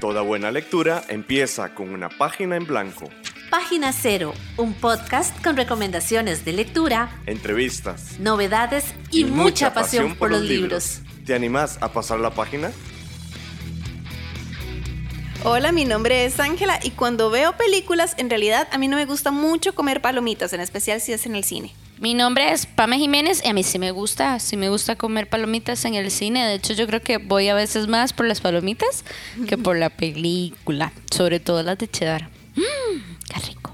Toda buena lectura empieza con una página en blanco. Página Cero, un podcast con recomendaciones de lectura, entrevistas, novedades y, mucha, pasión, por los libros. ¿Te animás a pasar la página? Hola, mi nombre es Ángela y cuando veo películas, en realidad a mí no me gusta mucho comer palomitas, en especial si es en el cine. Mi nombre es Pame Jiménez y a mí sí me gusta, sí me gusta comer palomitas en el cine. De hecho, yo creo que voy a veces más por las palomitas que por la película, sobre todo las de cheddar. Mmm, qué rico.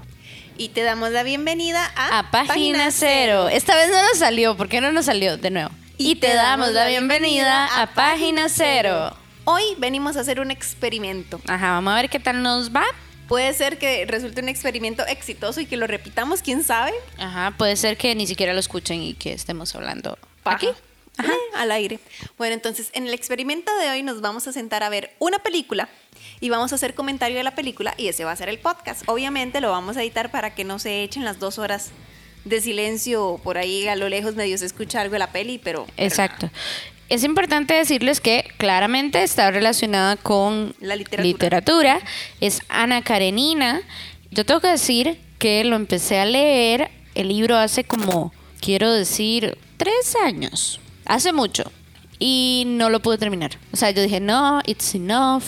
Y te damos la bienvenida a, A Página, Cero. Esta vez no nos salió, ¿por qué no nos salió? De nuevo. Y, te, damos la bienvenida a Página Cero. Hoy venimos a hacer un experimento. Ajá, vamos a ver qué tal nos va. Puede ser que resulte un experimento exitoso y que lo repitamos, quién sabe. Ajá, puede ser que ni siquiera lo escuchen y que estemos hablando Paja. aquí. Ajá, al aire. Bueno, entonces en el experimento de hoy nos vamos a sentar a ver una película y vamos a hacer comentario de la película y ese va a ser el podcast. Obviamente lo vamos a editar para que no se echen las dos horas de silencio por ahí a lo lejos medio se escucha algo de la peli, pero... pero Exacto. Es importante decirles que claramente está relacionada con La literatura. literatura. Es Ana Karenina. Yo tengo que decir que lo empecé a leer el libro hace como, quiero decir, tres años. Hace mucho. Y no lo pude terminar. O sea, yo dije, no, it's enough.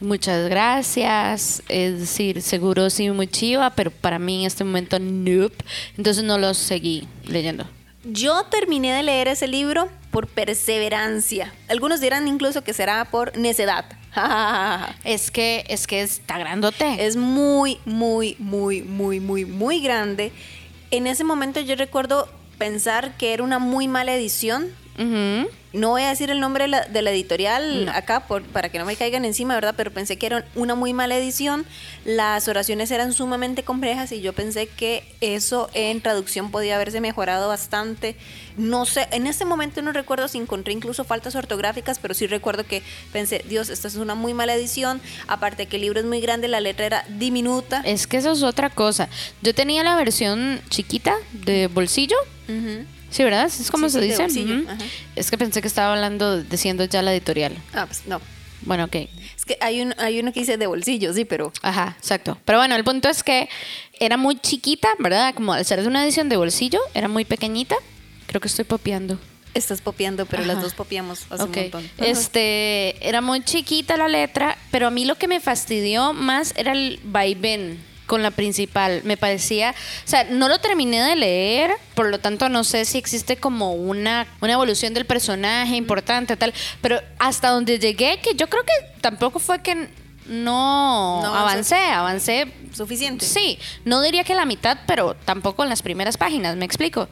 Muchas gracias. Es decir, seguro sí muy chiva, pero para mí en este momento, nope. Entonces no lo seguí leyendo. Yo terminé de leer ese libro por perseverancia. Algunos dirán incluso que será por necedad. Es que, es que está grandote. es muy, muy, muy, muy, muy, muy grande. En ese momento yo recuerdo pensar que era una muy mala edición. No voy a decir el nombre de la, de la editorial acá por, para que no me caigan encima, ¿verdad? Pero pensé que era una muy mala edición. Las oraciones eran sumamente complejas y yo pensé que eso en traducción podía haberse mejorado bastante. No sé, en ese momento no recuerdo si encontré incluso faltas ortográficas, pero sí recuerdo que pensé, Dios, esta es una muy mala edición. Aparte que el libro es muy grande, la letra era diminuta. Es que eso es otra cosa. Yo tenía la versión chiquita de bolsillo. Sí, ¿verdad? Es como Sí, se sí, dice. ajá. Es que pensé que estaba hablando, diciendo ya la editorial. Ah, pues no. Bueno, ok. Es que hay, un, hay uno que dice de bolsillo, sí, pero Ajá, exacto. Pero bueno, el punto es que era muy chiquita, ¿verdad? Como al ser de una edición de bolsillo, era muy pequeñita. Creo que estoy popeando. estás popeando, pero las Ajá. dos popeamos hace Ok. un montón. Este, era muy chiquita la letra, pero a mí lo que me fastidió más era el vaivén con la principal. Me parecía, o sea, no lo terminé de leer, por lo tanto no sé si existe como una, una evolución del personaje importante, tal, pero hasta donde llegué, que yo creo que tampoco fue que no, No avancé, avancé Suficiente. Sí, no diría que la mitad, pero tampoco en las primeras páginas, me explico.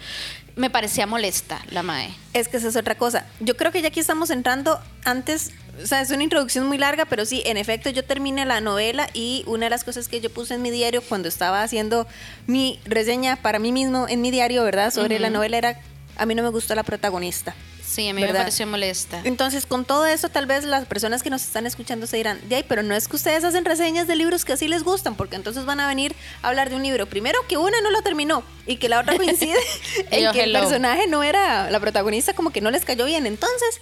Me parecía molesta la mae. Es que esa es otra cosa. Yo creo que ya aquí estamos entrando antes, o sea, es una introducción muy larga, pero sí, en efecto, yo terminé la novela y una de las cosas que yo puse en mi diario cuando estaba haciendo mi reseña para mí mismo en mi diario, ¿verdad? Sobre la novela era, a mí no me gustó la protagonista. Sí, a mí ¿Verdad? me pareció molesta. Entonces, con todo eso, tal vez las personas que nos están escuchando se dirán, de ahí, pero no es que ustedes hacen reseñas de libros que así les gustan, porque entonces van a venir a hablar de un libro. Primero, que una no lo terminó y que la otra coincide en Yo, que el personaje no era la protagonista, como que no les cayó bien. Entonces,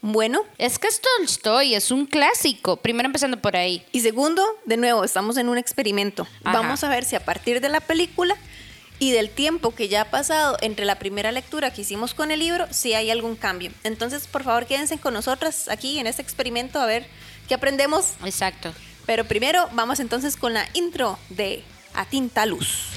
bueno. Es que es Tolstoy, es un clásico. Primero empezando por ahí. Y segundo, de nuevo, estamos en un experimento. Ajá. Vamos a ver si a partir de la película y del tiempo que ya ha pasado entre la primera lectura que hicimos con el libro, si hay algún cambio. Entonces, por favor, quédense con nosotras aquí en este experimento a ver qué aprendemos. Exacto. Pero primero vamos entonces con la intro de A Tinta Luz.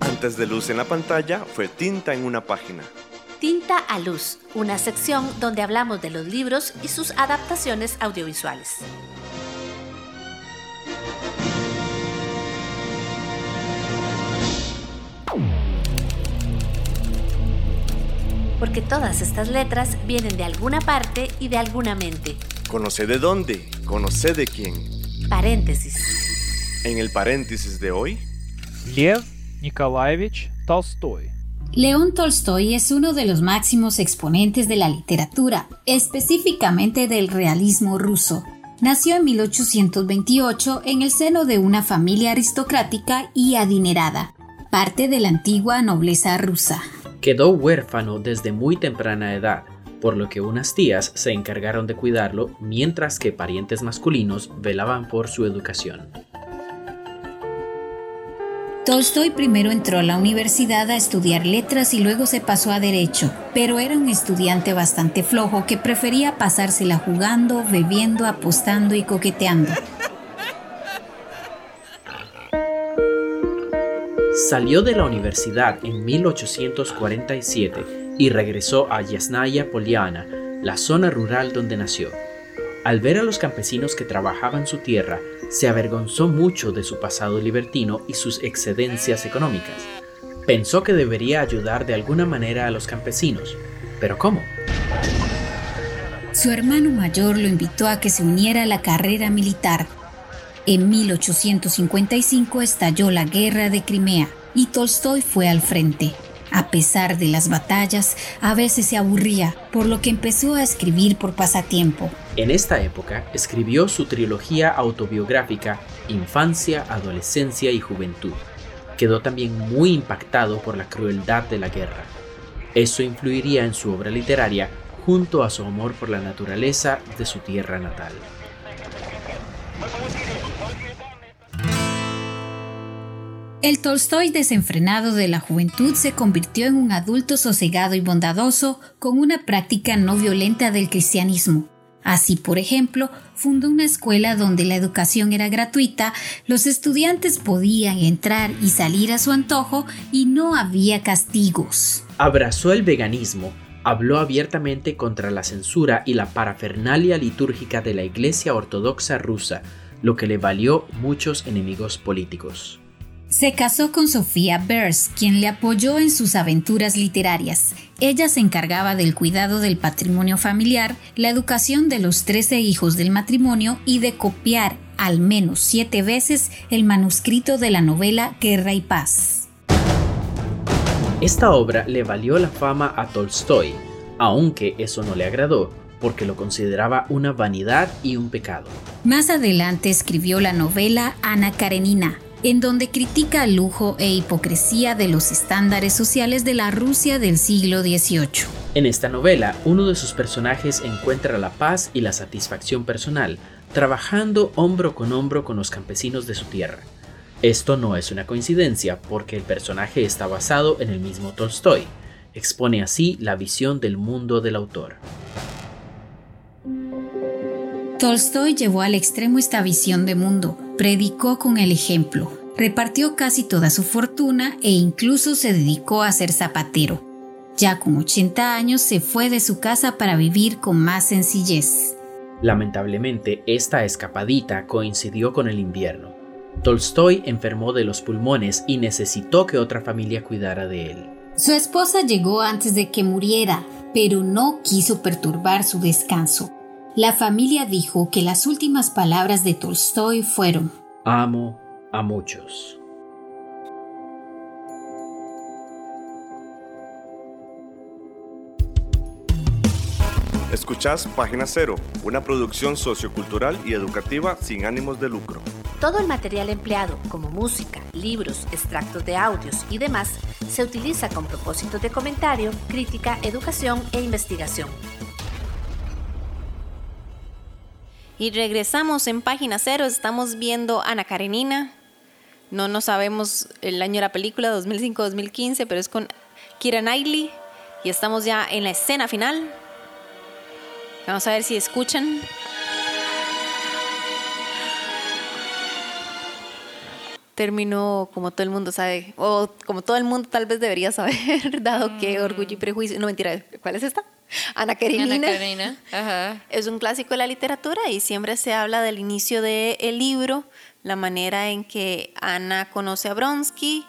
Antes de luz en la pantalla fue tinta en una página. Tinta a Luz, una sección donde hablamos de los libros y sus adaptaciones audiovisuales. Porque todas estas letras vienen de alguna parte y de alguna mente. Conoce de dónde, conoce de quién. Paréntesis. En el paréntesis de hoy, Lev Nikolaevich Tolstoy. León Tolstoy es uno de los máximos exponentes de la literatura, específicamente del realismo ruso. Nació en 1828 en el seno de una familia aristocrática y adinerada, parte de la antigua nobleza rusa. Quedó huérfano desde muy temprana edad, por lo que unas tías se encargaron de cuidarlo mientras que parientes masculinos velaban por su educación. Tolstoy primero entró a la universidad a estudiar letras y luego se pasó a derecho, pero era un estudiante bastante flojo que prefería pasársela jugando, bebiendo, apostando y coqueteando. Salió de la universidad en 1847 y regresó a Yasnaya Poliana, la zona rural donde nació. Al ver a los campesinos que trabajaban su tierra, se avergonzó mucho de su pasado libertino y sus excedencias económicas. Pensó que debería ayudar de alguna manera a los campesinos. ¿Pero cómo? Su hermano mayor lo invitó a que se uniera a la carrera militar. En 1855 estalló la guerra de Crimea y Tolstoy fue al frente. A pesar de las batallas, a veces se aburría, por lo que empezó a escribir por pasatiempo. En esta época escribió su trilogía autobiográfica Infancia, Adolescencia y Juventud. Quedó también muy impactado por la crueldad de la guerra. Eso influiría en su obra literaria junto a su amor por la naturaleza de su tierra natal. El Tolstoy desenfrenado de la juventud se convirtió en un adulto sosegado y bondadoso con una práctica no violenta del cristianismo. Así, por ejemplo, fundó una escuela donde la educación era gratuita, los estudiantes podían entrar y salir a su antojo y no había castigos. Abrazó el veganismo, habló abiertamente contra la censura y la parafernalia litúrgica de la Iglesia Ortodoxa rusa, lo que le valió muchos enemigos políticos. Se casó con Sofía Bers, quien le apoyó en sus aventuras literarias. Ella se encargaba del cuidado del patrimonio familiar, la educación de los 13 hijos del matrimonio y de copiar al menos siete veces el manuscrito de la novela Guerra y Paz. Esta obra le valió la fama a Tolstoy, aunque eso no le agradó, porque lo consideraba una vanidad y un pecado. Más adelante escribió la novela Ana Karenina, en donde critica el lujo e hipocresía de los estándares sociales de la Rusia del siglo XVIII. En esta novela, uno de sus personajes encuentra la paz y la satisfacción personal, trabajando hombro con hombro con los campesinos de su tierra. Esto no es una coincidencia, porque el personaje está basado en el mismo Tolstoy. Expone así la visión del mundo del autor. Tolstoy llevó al extremo esta visión de mundo, predicó con el ejemplo, repartió casi toda su fortuna e incluso se dedicó a ser zapatero. Ya con 80 años se fue de su casa para vivir con más sencillez. Lamentablemente, esta escapadita coincidió con el invierno. Tolstoy enfermó de los pulmones y necesitó que otra familia cuidara de él. Su esposa llegó antes de que muriera, pero no quiso perturbar su descanso. La familia dijo que las últimas palabras de Tolstoy fueron Amo a muchos. Escuchás Página Cero, una producción sociocultural y educativa sin ánimos de lucro. Todo el material empleado, como música, libros, extractos de audios y demás, se utiliza con propósitos de comentario, crítica, educación e investigación. Y regresamos en página cero, estamos viendo Ana Karenina. No nos sabemos el año de la película, 2005-2015, pero es con Kira Knightley. Y estamos ya en la escena final. Vamos a ver si escuchan. Terminó como todo el mundo sabe, o como todo el mundo tal vez debería saber, dado que Orgullo y Prejuicio. No, mentira, ¿cuál es esta? Ana Karenina. Ana Karenina. Ajá. Es un clásico de la literatura y siempre se habla del inicio del libro, la manera en que Ana conoce a Bronsky,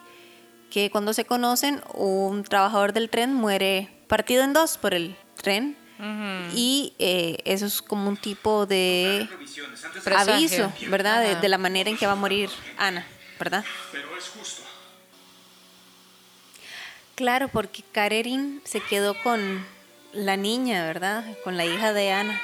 que cuando se conocen, un trabajador del tren muere partido en dos por el tren. Y eh, eso es como un tipo de aviso, ¿verdad? De, de la manera en que va a morir Ana, ¿verdad? Pero es justo. Claro, porque Karenin se quedó con la niña, ¿verdad? Con la hija de Ana.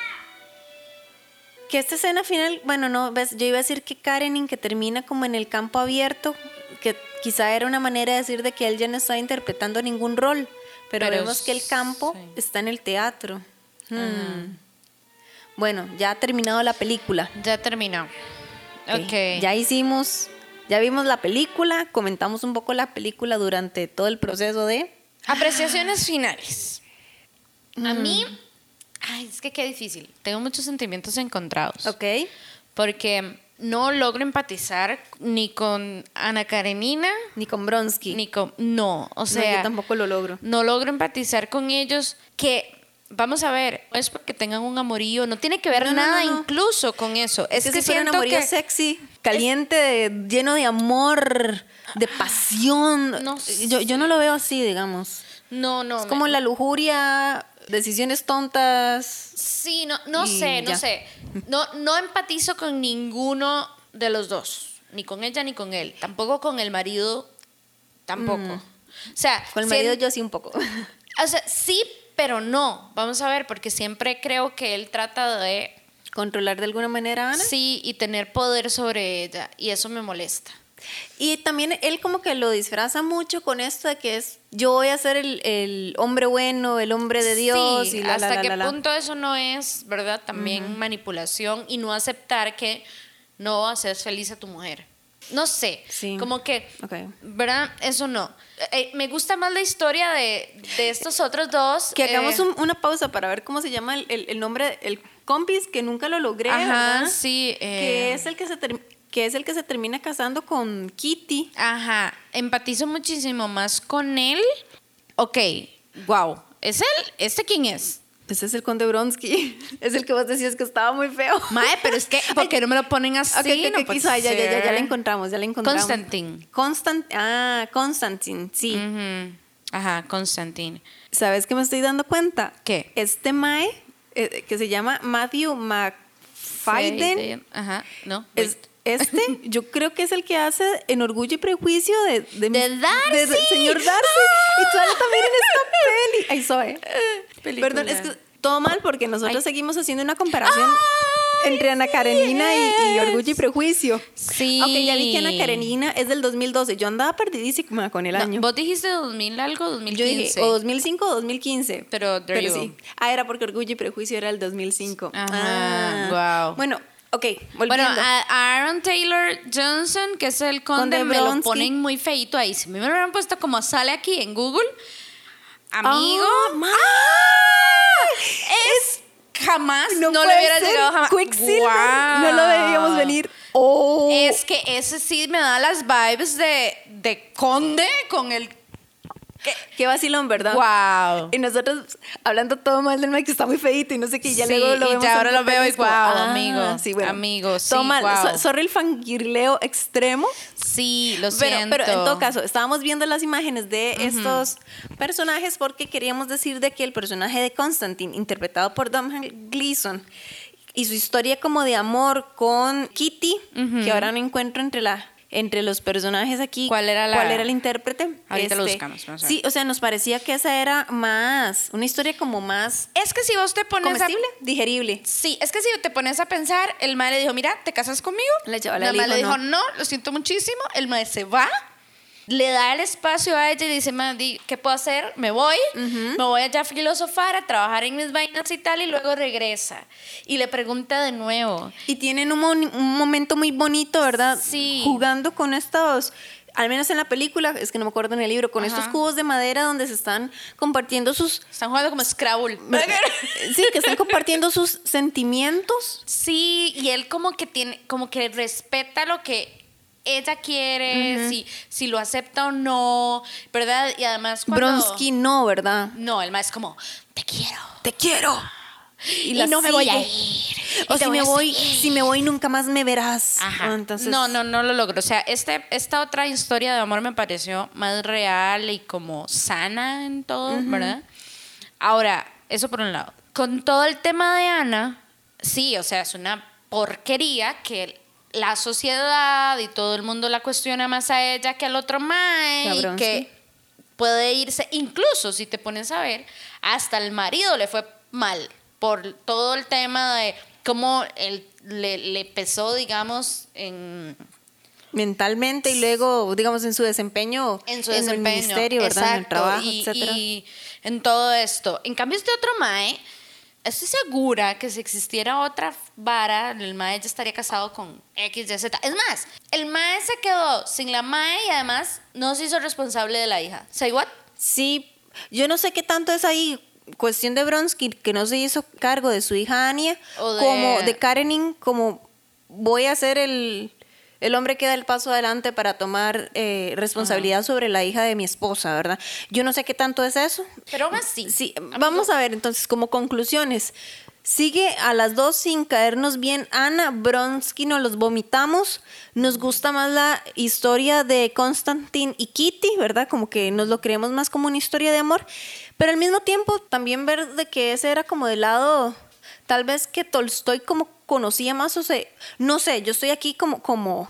Que esta escena final, bueno, no, ves, yo iba a decir que Karenin que termina como en el campo abierto, que quizá era una manera de decir de que él ya no está interpretando ningún rol, Pero, Pero vemos que el campo sí. está en el teatro. Hmm. Bueno, ya ha terminado la película. Ya terminó. Ok. Ok. Ya hicimos, ya vimos la película, comentamos un poco la película durante todo el proceso de... Apreciaciones finales. A mí, ay, es que qué difícil. Tengo muchos sentimientos encontrados. Ok. Porque no logro empatizar ni con Ana Karenina, Ni con Bronsky. ni con... No, o No, sea... yo tampoco lo logro. no logro empatizar con ellos que vamos a ver no es porque tengan un amorío no tiene que ver No, no, nada no, no. incluso con eso es, Es que, que si un amorío que sexy, caliente, lleno de amor, de pasión. No yo, yo no lo veo así, digamos. no no Es como me- la lujuria, decisiones tontas. sí no no sé no sé no no empatizo con ninguno de los dos ni con ella ni con él tampoco con el marido tampoco o sea Mm. Con el si marido él- yo sí un poco. o sea sí pero no vamos a ver porque siempre creo que él trata de Controlar de alguna manera a Ana. sí y tener poder sobre ella y eso me molesta Y también él como que lo disfraza mucho con esto de que es yo voy a ser el, el hombre bueno, el hombre de Dios Sí, y la, hasta la, qué la, la. punto eso no es, ¿verdad? También manipulación y no aceptar que no haces feliz a tu mujer. No sé, Sí. como que, Ok. ¿verdad? Eso no. Eh, me gusta más la historia de, de estos otros dos. Que hagamos eh, un- una pausa para ver cómo se llama el, el- el nombre, el compis que nunca lo logré, Ajá, ¿verdad? sí. eh, Que es el que se que es el que se termina casando con Kitty. Ajá, empatizo muchísimo más con él. Ok, wow. ¿Es él? ¿Este quién es? Ese es el conde Bronsky. Es el que vos decías que estaba muy feo. Mae, pero es que, ¿por qué no me lo ponen así? Ok, ok, No ok, puede quiso, ya, ya, ya, ya la encontramos, ya la encontramos. Constantine. Constant, ah, Constantine, sí. Ajá, Constantine. ¿Sabes qué me estoy dando cuenta? ¿Qué? Este Mae, eh, que se llama Matthew McFadden. Ajá, no. es, wait. Este, yo creo que es el que hace en Orgullo y Prejuicio de, de, ¡De Darcy! de- de señor Darcy. Y sale también en esta peli. Ay, Zoe. Película. Perdón, es que todo mal porque nosotros Ay. seguimos haciendo una comparación Ay, entre Ana Karenina y, y. Orgullo y Prejuicio. Sí. Ok, ya vi que Ana Karenina es del 2012. Yo andaba perdidísima con el No, año. Vos dijiste 2000 algo, Yo 2015. dije, o 2005 o 2015. Pero you sí. Ah, era porque Orgullo y Prejuicio era el 2005. Ajá, Ah. guau. Bueno, ok, volviendo. Bueno, a Aaron Taylor Johnson, que es el conde, Conde me lo ponen muy feito ahí. Si me lo hubieran puesto como sale aquí en Google, amigo, Ah, ma- es jamás, no, le puede hubiera ser. llegado jamás. Quicksilver, Guau. no lo veíamos venir. Oh. Es que ese sí me da las vibes de, de conde con el... Qué vacilón, ¿verdad? Wow. Y nosotros hablando todo mal del Mike que está muy feito y no sé qué, y ya Sí, luego lo y vemos ya ahora lo veo y guau, ah, amigo, sí, bueno. amigo, sí, Todo mal. guau. So- sorry el fangirleo extremo. Sí, lo Pero, siento. pero en todo caso, estábamos viendo las imágenes de estos personajes porque queríamos decir de que el personaje de Constantine, interpretado por Domhnall Gleeson, y su historia como de amor con Kitty, que ahora no encuentro entre la entre los personajes aquí ¿Cuál era la- cuál era el intérprete Este, Ahorita lo buscamos, vamos a ver. sí o sea nos parecía que esa era más una historia como más Es que si vos te pones a... comestible digerible Sí, es que si te pones a pensar, el madre dijo, mira, ¿te casas conmigo? La La madre le dijo, dijo, no. lo siento muchísimo. El madre se va, le da el espacio a ella y dice, madre, ¿qué puedo hacer? Me voy, me voy allá a filosofar, a trabajar en mis vainas y tal, y luego regresa. Y le pregunta de nuevo. Y tienen un, momento muy bonito, ¿verdad? Sí. Jugando con estos, al menos en la película, es que no me acuerdo en el libro, con Ajá. estos cubos de madera donde se están compartiendo sus... Están jugando como Scrabble. Sí, que están compartiendo sus sentimientos. Sí, y él como que tiene, como que respeta lo que ella quiere, si, si lo acepta o no, ¿verdad? Y además cuando... Bronsky no, ¿verdad? No, el más es como, te quiero. Te quiero. Y, no me voy a ir. O si me voy, si me voy nunca más me verás. Ajá. Ah, Entonces, No, no, no lo logro. O sea, este, esta otra historia de amor me pareció más real y como sana en todo, ¿verdad? Ahora, eso por un lado. Con todo el tema de Ana, sí, o sea, es una porquería que la sociedad y todo el mundo la cuestiona más a ella que al otro mae Cabrón, y que sí. puede irse, incluso si te pones a ver, hasta el marido le fue mal por todo el tema de cómo él le, le pesó, digamos, en mentalmente y luego, digamos, en su desempeño en su el desempeño. ministerio, ¿verdad? En el trabajo, y, etcétera. y en todo esto. En cambio, este otro mae, estoy segura que si existiera otra vara, el mae ya estaría casado con X, Y, Z. Es más, el mae se quedó sin la mae y además no se hizo responsable de la hija. ¿Say what? Sí, yo no sé qué tanto es ahí cuestión de Bronsky que no se hizo cargo de su hija de- como de Karenin como voy a ser el el hombre que da el paso adelante para tomar eh, responsabilidad sobre la hija de mi esposa, ¿verdad? Yo no sé qué tanto es eso. Pero aún así. Sí, vamos a ver entonces como conclusiones. Sigue a las dos sin caernos bien Ana Bronsky, nos los vomitamos. Nos gusta más la historia de Constantine y Kitty, ¿verdad? Como que nos lo creemos más como una historia de amor. Pero al mismo tiempo también ver de que ese era como del lado, tal vez que Tolstoy como conocía más, o sea, no sé, yo estoy aquí como, como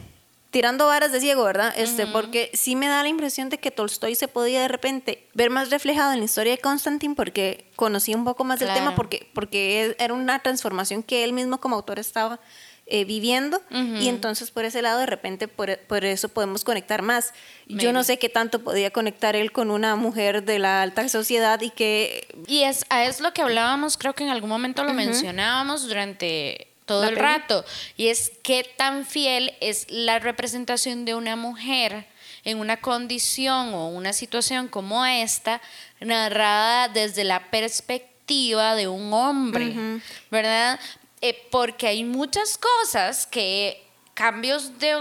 tirando varas de ciego, ¿verdad? Este, Porque sí me da la impresión de que Tolstoy se podía de repente ver más reflejado en la historia de Constantine porque conocía un poco más del Claro. tema, porque, porque era una transformación que él mismo como autor estaba eh, viviendo y entonces por ese lado de repente por, por eso podemos conectar más. Yo no Maybe. sé qué tanto podía conectar él con una mujer de la alta sociedad y que Y es, es lo que hablábamos, creo que en algún momento lo mencionábamos durante todo el rato, y es qué tan fiel es la representación de una mujer en una condición o una situación como esta, narrada desde la perspectiva de un hombre, ¿verdad? Eh, porque hay muchas cosas que, cambios de,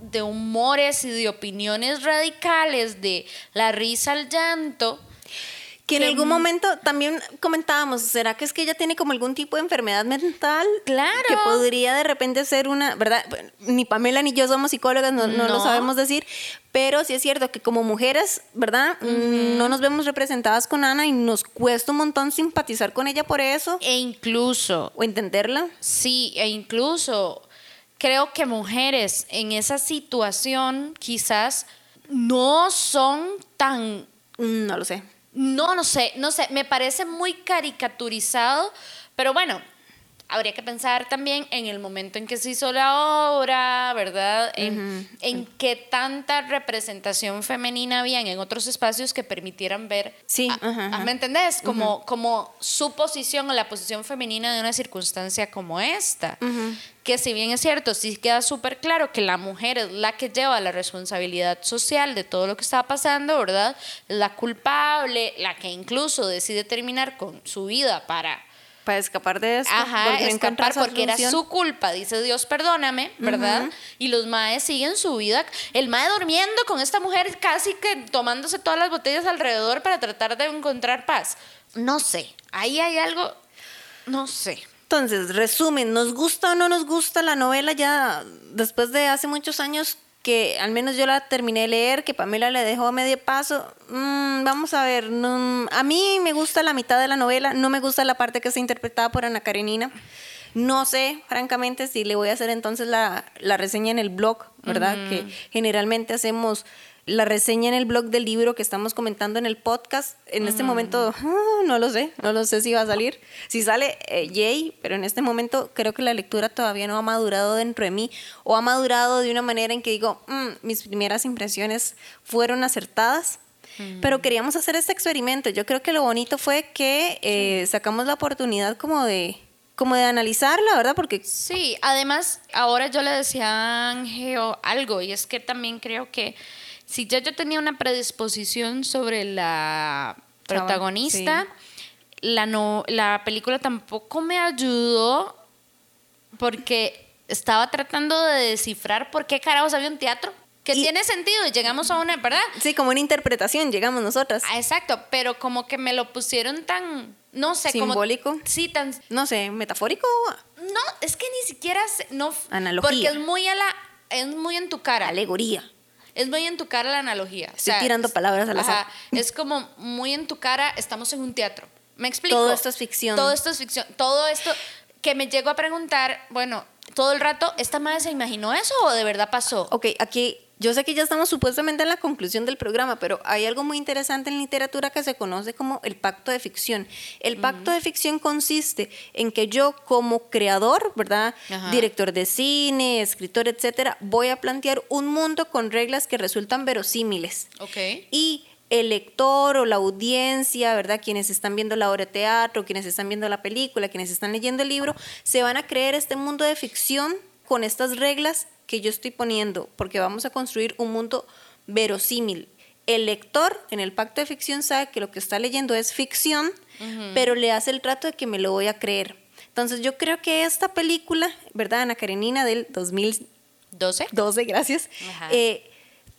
de humores y de opiniones radicales, de la risa al llanto, Que en que algún momento también comentábamos, ¿será que es que ella tiene como algún tipo de enfermedad mental? Claro. Que podría de repente ser una, ¿verdad? Ni Pamela ni yo somos psicólogas, no, no lo sabemos decir, pero sí es cierto que como mujeres, ¿verdad? No nos vemos representadas con Ana y nos cuesta un montón simpatizar con ella por eso e incluso o entenderla. Sí, e incluso creo que mujeres en esa situación quizás no son tan, No lo sé. No, no sé, no sé, me parece muy caricaturizado, pero bueno, habría que pensar también en el momento en que se hizo la obra, ¿verdad? En, en qué tanta representación femenina habían en otros espacios que permitieran ver. Sí, a- ajá, a- ajá. ¿Me entendés? Como, como su posición o la posición femenina de una circunstancia como esta. Que si bien es cierto, sí queda súper claro que la mujer es la que lleva la responsabilidad social de todo lo que estaba pasando, ¿verdad? La culpable, la que incluso decide terminar con su vida para Para escapar de esto. Ajá, escapar porque era su culpa, dice Dios, perdóname, ¿verdad? Y los maes siguen su vida. El mae durmiendo con esta mujer casi que tomándose todas las botellas alrededor para tratar de encontrar paz. No sé, ahí hay algo, no sé. Entonces, resumen, ¿nos gusta o no nos gusta la novela ya después de hace muchos años que al menos yo la terminé de leer, que Pamela le dejó a medio paso? Mm, vamos a ver, no- a mí me gusta la mitad de la novela, no me gusta la parte que está interpretada por Ana Karenina. No sé, francamente, si le voy a hacer entonces la, la reseña en el blog, ¿verdad? Que generalmente hacemos la reseña en el blog del libro que estamos comentando en el podcast. En este momento, ah, no lo sé, no lo sé si va a salir. Si sale, eh, yay, pero en este momento creo que la lectura todavía no ha madurado dentro de mí o ha madurado de una manera en que digo, "Mm, mis primeras impresiones fueron acertadas. Pero queríamos hacer este experimento. Yo creo que lo bonito fue que eh, sacamos la oportunidad como de, como de analizarla, ¿verdad? Porque Sí, además, ahora yo le decía a Ángel algo, y es que también creo que si ya yo tenía una predisposición sobre la protagonista, la, no, la película tampoco me ayudó porque estaba tratando de descifrar por qué carajos había un teatro. Que Y- tiene sentido y llegamos a una, ¿verdad? sí, como una interpretación llegamos nosotras. Ah, exacto, pero como que me lo pusieron tan, no sé, Simbólico. como... Sí, tan... No sé, metafórico. No, es que ni siquiera... se- no, Analogía. Porque es muy, a la, es muy en tu cara. Alegoría. Es muy en tu cara la analogía. O Estoy tirando es- palabras al azar. ajá, es como muy en tu cara, estamos en un teatro. ¿Me explico? Todo esto es ficción. Todo esto es ficción. Todo esto que me llego a preguntar, bueno, todo el rato, ¿esta madre se imaginó eso o de verdad pasó? Ok, aquí yo sé que ya estamos supuestamente en la conclusión del programa, pero hay algo muy interesante en literatura que se conoce como el pacto de ficción. El pacto de ficción consiste en que yo como creador, ¿verdad? Ajá. Director de cine, escritor, etcétera, voy a plantear un mundo con reglas que resultan verosímiles. Ok. Y el lector o la audiencia, ¿verdad? Quienes están viendo la obra de teatro, quienes están viendo la película, quienes están leyendo el libro, se van a creer este mundo de ficción con estas reglas que yo estoy poniendo, porque vamos a construir un mundo verosímil. El lector en el pacto de ficción sabe que lo que está leyendo es ficción, pero le hace el trato de que me lo voy a creer. Entonces yo creo que esta película, ¿verdad? Ana Karenina del 2012, 12. gracias, eh,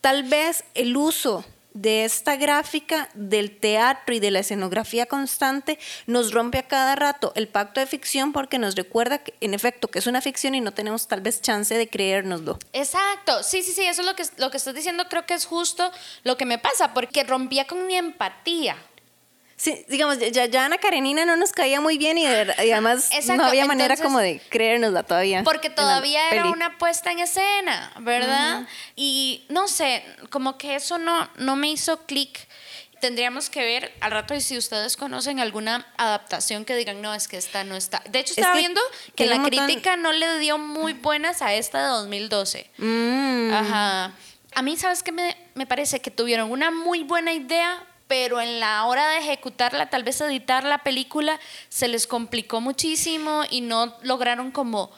tal vez el uso de esta gráfica del teatro y de la escenografía constante nos rompe a cada rato el pacto de ficción porque nos recuerda que, en efecto que es una ficción y no tenemos tal vez chance de creérnoslo. Exacto, sí, sí, sí, eso es lo que, lo que estás diciendo, creo que es justo lo que me pasa, porque rompía con mi empatía. Sí, digamos, ya, ya Ana Karenina no nos caía muy bien y, de- y además Exacto, no había manera entonces- como de creérnosla todavía. Porque todavía era peli. una puesta en escena, ¿verdad? Y no sé, como que eso no, no me hizo clic. Tendríamos que ver al rato y si ustedes conocen alguna adaptación que digan, no, es que esta no está. De hecho, Es estaba que viendo que la montón- crítica no le dio muy buenas a esta de 2012. Mm. Ajá. A mí, ¿sabes qué me, me parece? Que tuvieron una muy buena idea, pero en la hora de ejecutarla, tal vez editar la película, se les complicó muchísimo y no lograron como...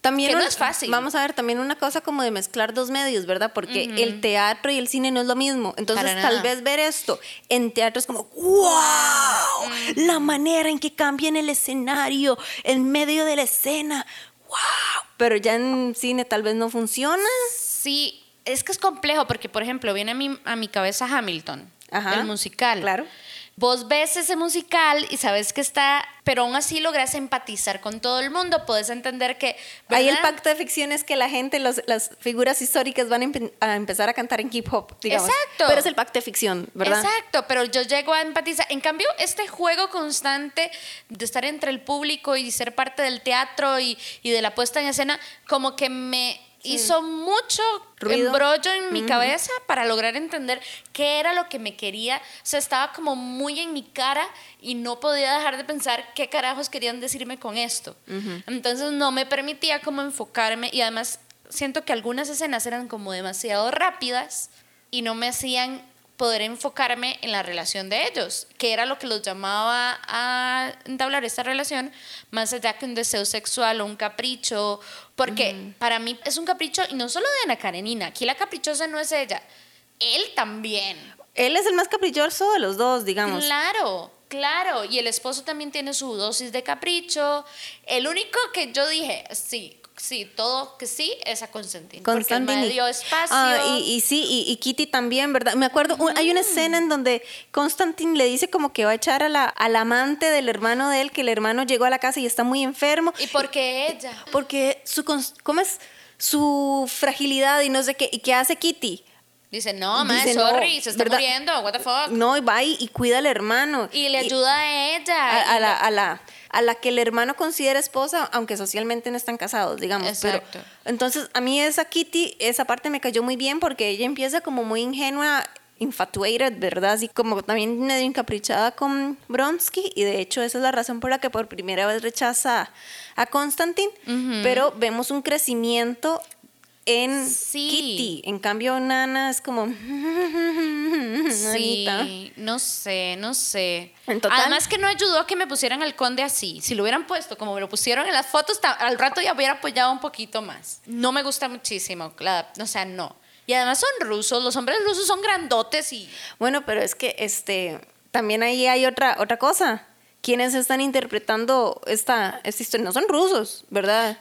También Que no un- es fácil. Vamos a ver, también una cosa como de mezclar dos medios, ¿verdad? Porque el teatro y el cine no es lo mismo. Entonces, tal vez ver esto en teatro es como, ¡wow! La manera en que cambian el escenario, en medio de la escena, ¡wow! Pero ya en cine tal vez no funciona. Sí, es que es complejo porque, por ejemplo, viene a mi, a mi cabeza Hamilton, Ajá, el musical. claro. Vos ves ese musical y sabes que está, pero aún así logras empatizar con todo el mundo, puedes entender que... Ahí el ¿verdad? pacto de ficción es que la gente, los- las figuras históricas van a, empe- a empezar a cantar en hip hop, digamos. Exacto. Pero es el pacto de ficción, ¿verdad? Exacto, pero yo llego a empatizar. En cambio, este juego constante de estar entre el público y ser parte del teatro y, y de la puesta en escena, como que me hizo mucho Ruido. embrollo en mi cabeza para lograr entender qué era lo que me quería. O sea, estaba como muy en mi cara y no podía dejar de pensar qué carajos querían decirme con esto. Entonces no me permitía como enfocarme y además siento que algunas escenas eran como demasiado rápidas y no me hacían poder enfocarme en la relación de ellos, que era lo que los llamaba a entablar esta relación, más allá que un deseo sexual o un capricho, porque para mí es un capricho, y no solo de Ana Karenina, aquí la caprichosa no es ella, él también. Él es el más caprichoso de los dos, digamos. Claro, claro, y el esposo también tiene su dosis de capricho. El único que yo dije, sí, sí, todo que sí, es a Constantine. Porque Constantine. me dio espacio. Ah, y, y sí, y, y Kitty también, ¿verdad? Me acuerdo, hay una escena en donde Constantine le dice como que va a echar a la, al amante del hermano de él, que el hermano llegó a la casa y está muy enfermo. ¿Y porque ella? Porque su, ¿cómo es? Su fragilidad y no sé qué. ¿Y qué hace Kitty? Dice, no, man, Dice, no, sorry, se está ¿verdad? muriendo, what the fuck. No, y va y, y cuida al hermano. Y le ayuda a ella. a, a la, a, la, a la que el hermano considera esposa, aunque socialmente no están casados, digamos. Pero, Exacto. entonces, a mí esa Kitty, esa parte me cayó muy bien porque ella empieza como muy ingenua, infatuated, ¿verdad? Así como también medio encaprichada con Bronsky. Y de hecho, esa es la razón por la que por primera vez rechaza a Constantine. Pero vemos un crecimiento en Sí. Kitty. En cambio, Nana es como. Nanita. Sí, no sé, no sé. Además que no ayudó a que me pusieran al conde así. Si lo hubieran puesto como me lo pusieron en las fotos, al rato ya hubiera apoyado un poquito más. No me gusta muchísimo, la- o sea, no. Y además son rusos, los hombres rusos son grandotes y... Bueno, pero es que este también ahí hay otra otra cosa. ¿Quiénes están interpretando esta, esta historia? No son rusos, ¿verdad?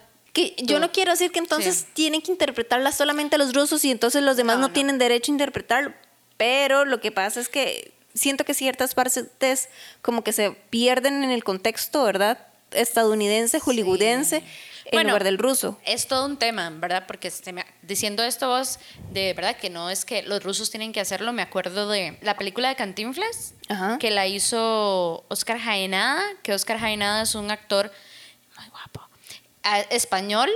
Que yo Tú. no quiero decir que entonces Sí. tienen que interpretarla solamente los rusos y entonces los demás No, no, no. tienen derecho a interpretarlo. Pero lo que pasa es que siento que ciertas partes como que se pierden en el contexto, ¿verdad? Estadounidense, hollywoodense, en Bueno, lugar del ruso. Es todo un tema, ¿verdad? Porque se me- diciendo esto vos, de verdad que no es que los rusos tienen que hacerlo, me acuerdo de la película de Cantinflas, Ajá. que la hizo Oscar Jaenada, que Oscar Jaenada es un actor ah, español,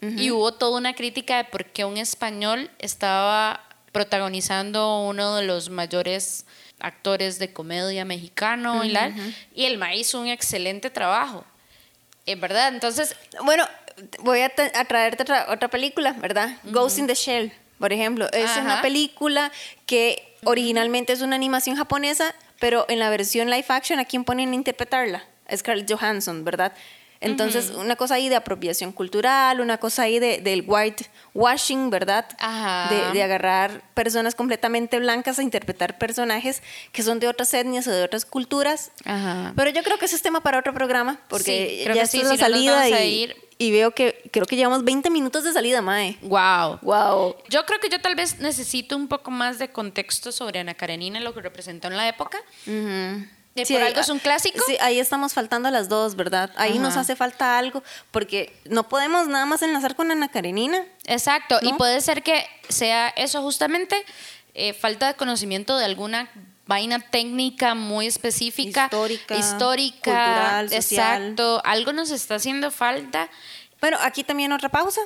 y hubo toda una crítica de por qué un español estaba protagonizando uno de los mayores actores de comedia mexicano y, la, y el maíz hizo un excelente trabajo. Es verdad, entonces... Bueno, voy a, a traerte otra, otra película, ¿verdad? Ghost in the Shell, por ejemplo. Es una película que originalmente es una animación japonesa, pero en la versión live action, ¿a quién ponen a interpretarla? Scarlett Johansson, ¿verdad? Entonces, una cosa ahí de apropiación cultural, una cosa ahí de, del white washing, ¿verdad? De, agarrar personas completamente blancas a interpretar personajes que son de otras etnias o de otras culturas. Pero yo creo que ese es tema para otro programa, porque ya es la salida y, y, veo que creo que llevamos 20 minutos de salida, Mae. Wow. Wow. Yo creo que yo tal vez necesito un poco más de contexto sobre Ana Karenina, lo que representó en la época. Sí, por algo es un clásico. Sí, ahí estamos faltando las dos, ¿verdad? Ahí nos hace falta algo, porque no podemos nada más enlazar con Ana Karenina. Exacto, y puede ser que sea eso justamente, eh, falta de conocimiento de alguna vaina técnica muy específica, histórica, histórica cultural, exacto, algo nos está haciendo falta. Bueno, aquí también otra pausa.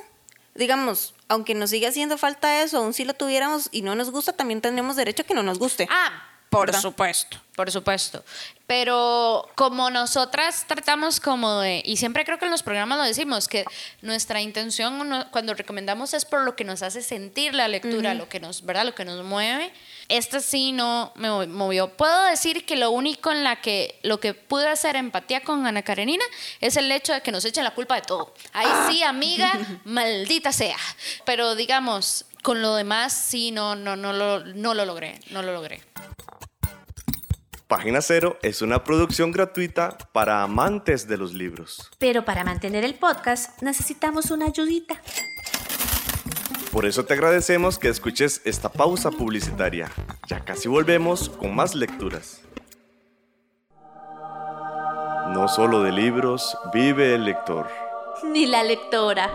Digamos, aunque nos siga haciendo falta eso, aún si lo tuviéramos y no nos gusta, también tendremos derecho a que no nos guste. Ah, por supuesto, por supuesto. Pero como nosotras tratamos como de, y siempre creo que en los programas lo decimos, que nuestra intención cuando recomendamos es por lo que nos hace sentir la lectura, lo que nos, ¿verdad? Lo que nos mueve. Esta sí no me movió. Puedo decir que lo único en la que lo que pude hacer empatía con Ana Karenina es el hecho de que nos echen la culpa de todo. Ahí sí, amiga, maldita sea. Pero digamos, con lo demás sí no no no lo no lo logré, no lo logré. Página Cero es una producción gratuita para amantes de los libros. Pero para mantener el podcast necesitamos una ayudita. Por eso te agradecemos que escuches esta pausa publicitaria. Ya casi volvemos con más lecturas. No solo de libros vive el lector. Ni la lectora.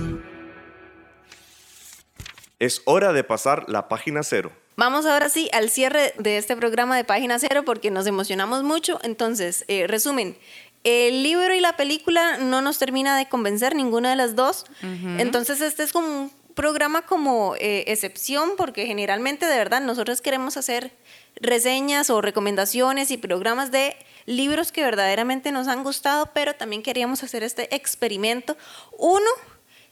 Es hora de pasar la página cero. Vamos ahora sí al cierre de este programa de Página Cero porque nos emocionamos mucho. Entonces, eh, resumen, el libro y la película no nos termina de convencer ninguna de las dos. Entonces, este es como un programa como eh, excepción porque generalmente, de verdad, nosotros queremos hacer reseñas o recomendaciones y programas de libros que verdaderamente nos han gustado, pero también queríamos hacer este experimento. Uno,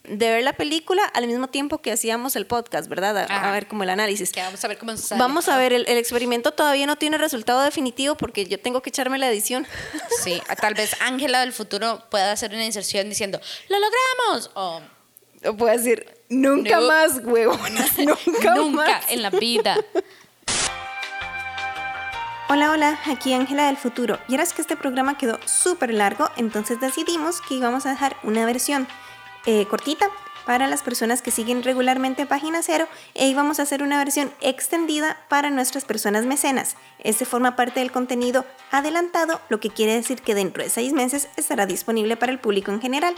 de ver la película al mismo tiempo que hacíamos el podcast, ¿verdad? A, ver como el análisis. vamos a ver cómo Vamos a ver, el, experimento todavía no tiene resultado definitivo porque yo tengo que echarme la edición. Sí, tal vez Ángela del futuro pueda hacer una inserción diciendo, ¡lo logramos! O, o puede decir, nunca más, huevonas, nunca, nunca en la vida. Hola, hola, aquí Ángela del futuro. Y ahora es que este programa quedó súper largo, entonces decidimos que íbamos a dejar una versión eh, cortita para las personas que siguen regularmente Página Cero e íbamos a hacer una versión extendida para nuestras personas mecenas. Este forma parte del contenido adelantado, lo que quiere decir que dentro de seis meses estará disponible para el público en general.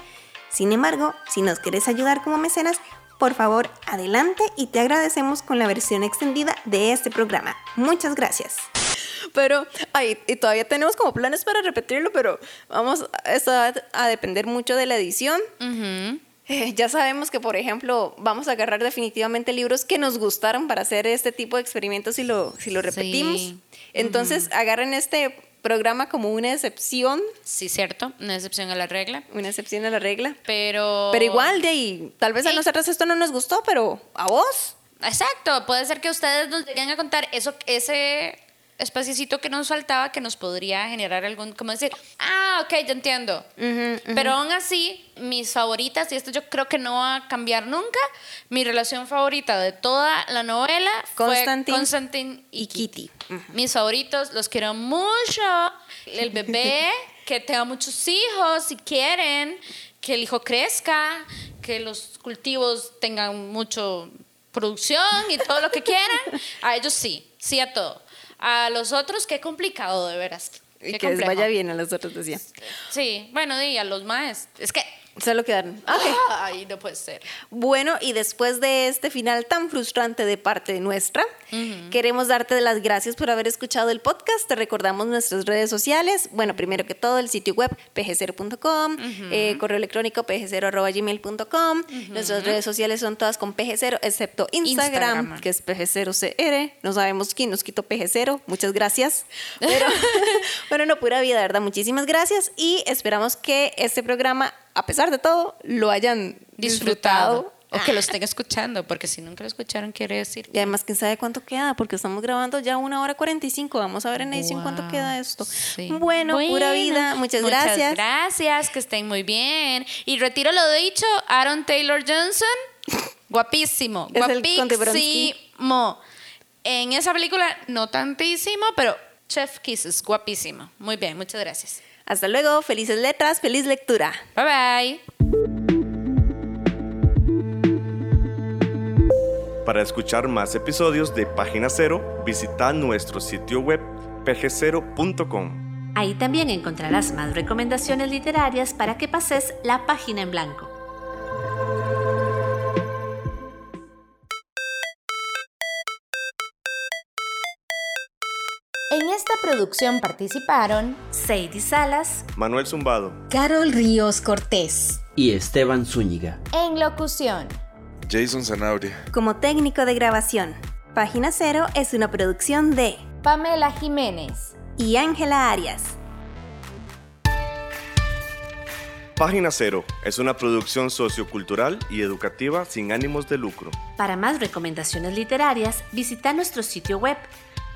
Sin embargo, si nos quieres ayudar como mecenas, por favor, adelante y te agradecemos con la versión extendida de este programa. Muchas gracias. Pero, ay, y todavía tenemos como planes para repetirlo, pero vamos, esto va a depender mucho de la edición. Eh, ya sabemos que, por ejemplo, vamos a agarrar definitivamente libros que nos gustaron para hacer este tipo de experimentos si lo, si lo repetimos. Entonces, agarren este programa como una excepción. Sí, cierto, una excepción a la regla. Una excepción a la regla. Pero... Pero igual, de ahí, tal vez a nosotros esto no nos gustó, pero a vos. Exacto, puede ser que ustedes nos lleguen a contar eso, ese espaciocito que nos faltaba que nos podría generar algún, como decir, ah, ok, ya entiendo. Pero aún así, mis favoritas, y esto yo creo que no va a cambiar nunca, mi relación favorita de toda la novela fue Constantine y Kitty. Mis favoritos, los quiero mucho. El bebé, que tenga muchos hijos si quieren que el hijo crezca, que los cultivos tengan mucho producción y todo lo que quieran. A ellos sí, sí a todo. A los otros, qué complicado, de veras. Y Qué que les vaya bien a los otros, decía. Sí, bueno, y a los más. Es que. Solo quedaron. Ok. Ay, no puede ser. Bueno, y después de este final tan frustrante de parte nuestra, queremos darte las gracias por haber escuchado el podcast. Te recordamos nuestras redes sociales. Bueno, primero que todo, el sitio web pg0.com, eh, correo electrónico pg0.gmail.com. Nuestras redes sociales son todas con pg0, excepto Instagram, Instagram. que es pg0cr. No sabemos quién nos quitó pg0. Muchas gracias. Pero, bueno, no, pura vida, ¿verdad? Muchísimas gracias y esperamos que este programa, a pesar de todo, lo hayan Disfrutado. disfrutado. O que lo estén escuchando, porque si nunca lo escucharon, quiere decir. Y además, quién sabe cuánto queda, porque estamos grabando ya una hora 45. Vamos a ver en edición cuánto Wow, queda esto. sí. Bueno, pura vida. Muchas, gracias. gracias, que estén muy bien. Y retiro lo dicho, Aaron Taylor Johnson, guapísimo, Es guapísimo. En esa película, no tantísimo, pero Chef Kisses, guapísimo. Muy bien, muchas gracias. Hasta luego. Felices letras. Feliz lectura. Bye bye. Para escuchar más episodios de Página Cero, visita nuestro sitio web pg0.com. Ahí también encontrarás más recomendaciones literarias para que pases la página en blanco. Esta producción participaron Sadie Salas, Manuel Zumbado, Carol Ríos Cortés. Y Esteban Zúñiga. en locución Jason Zanabria. Como técnico de grabación, Página Cero es una producción de Pamela Jiménez. y Ángela Arias. Página Cero es una producción sociocultural y educativa sin ánimos de lucro. Para más recomendaciones literarias, visita nuestro sitio web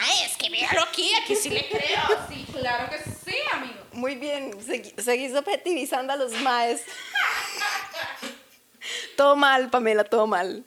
Ay, es que véalo aquí, aquí sí le creo. Sí, claro que sí, amigo. Muy bien, seguís objetivizando a los maes. todo mal, Pamela, todo mal.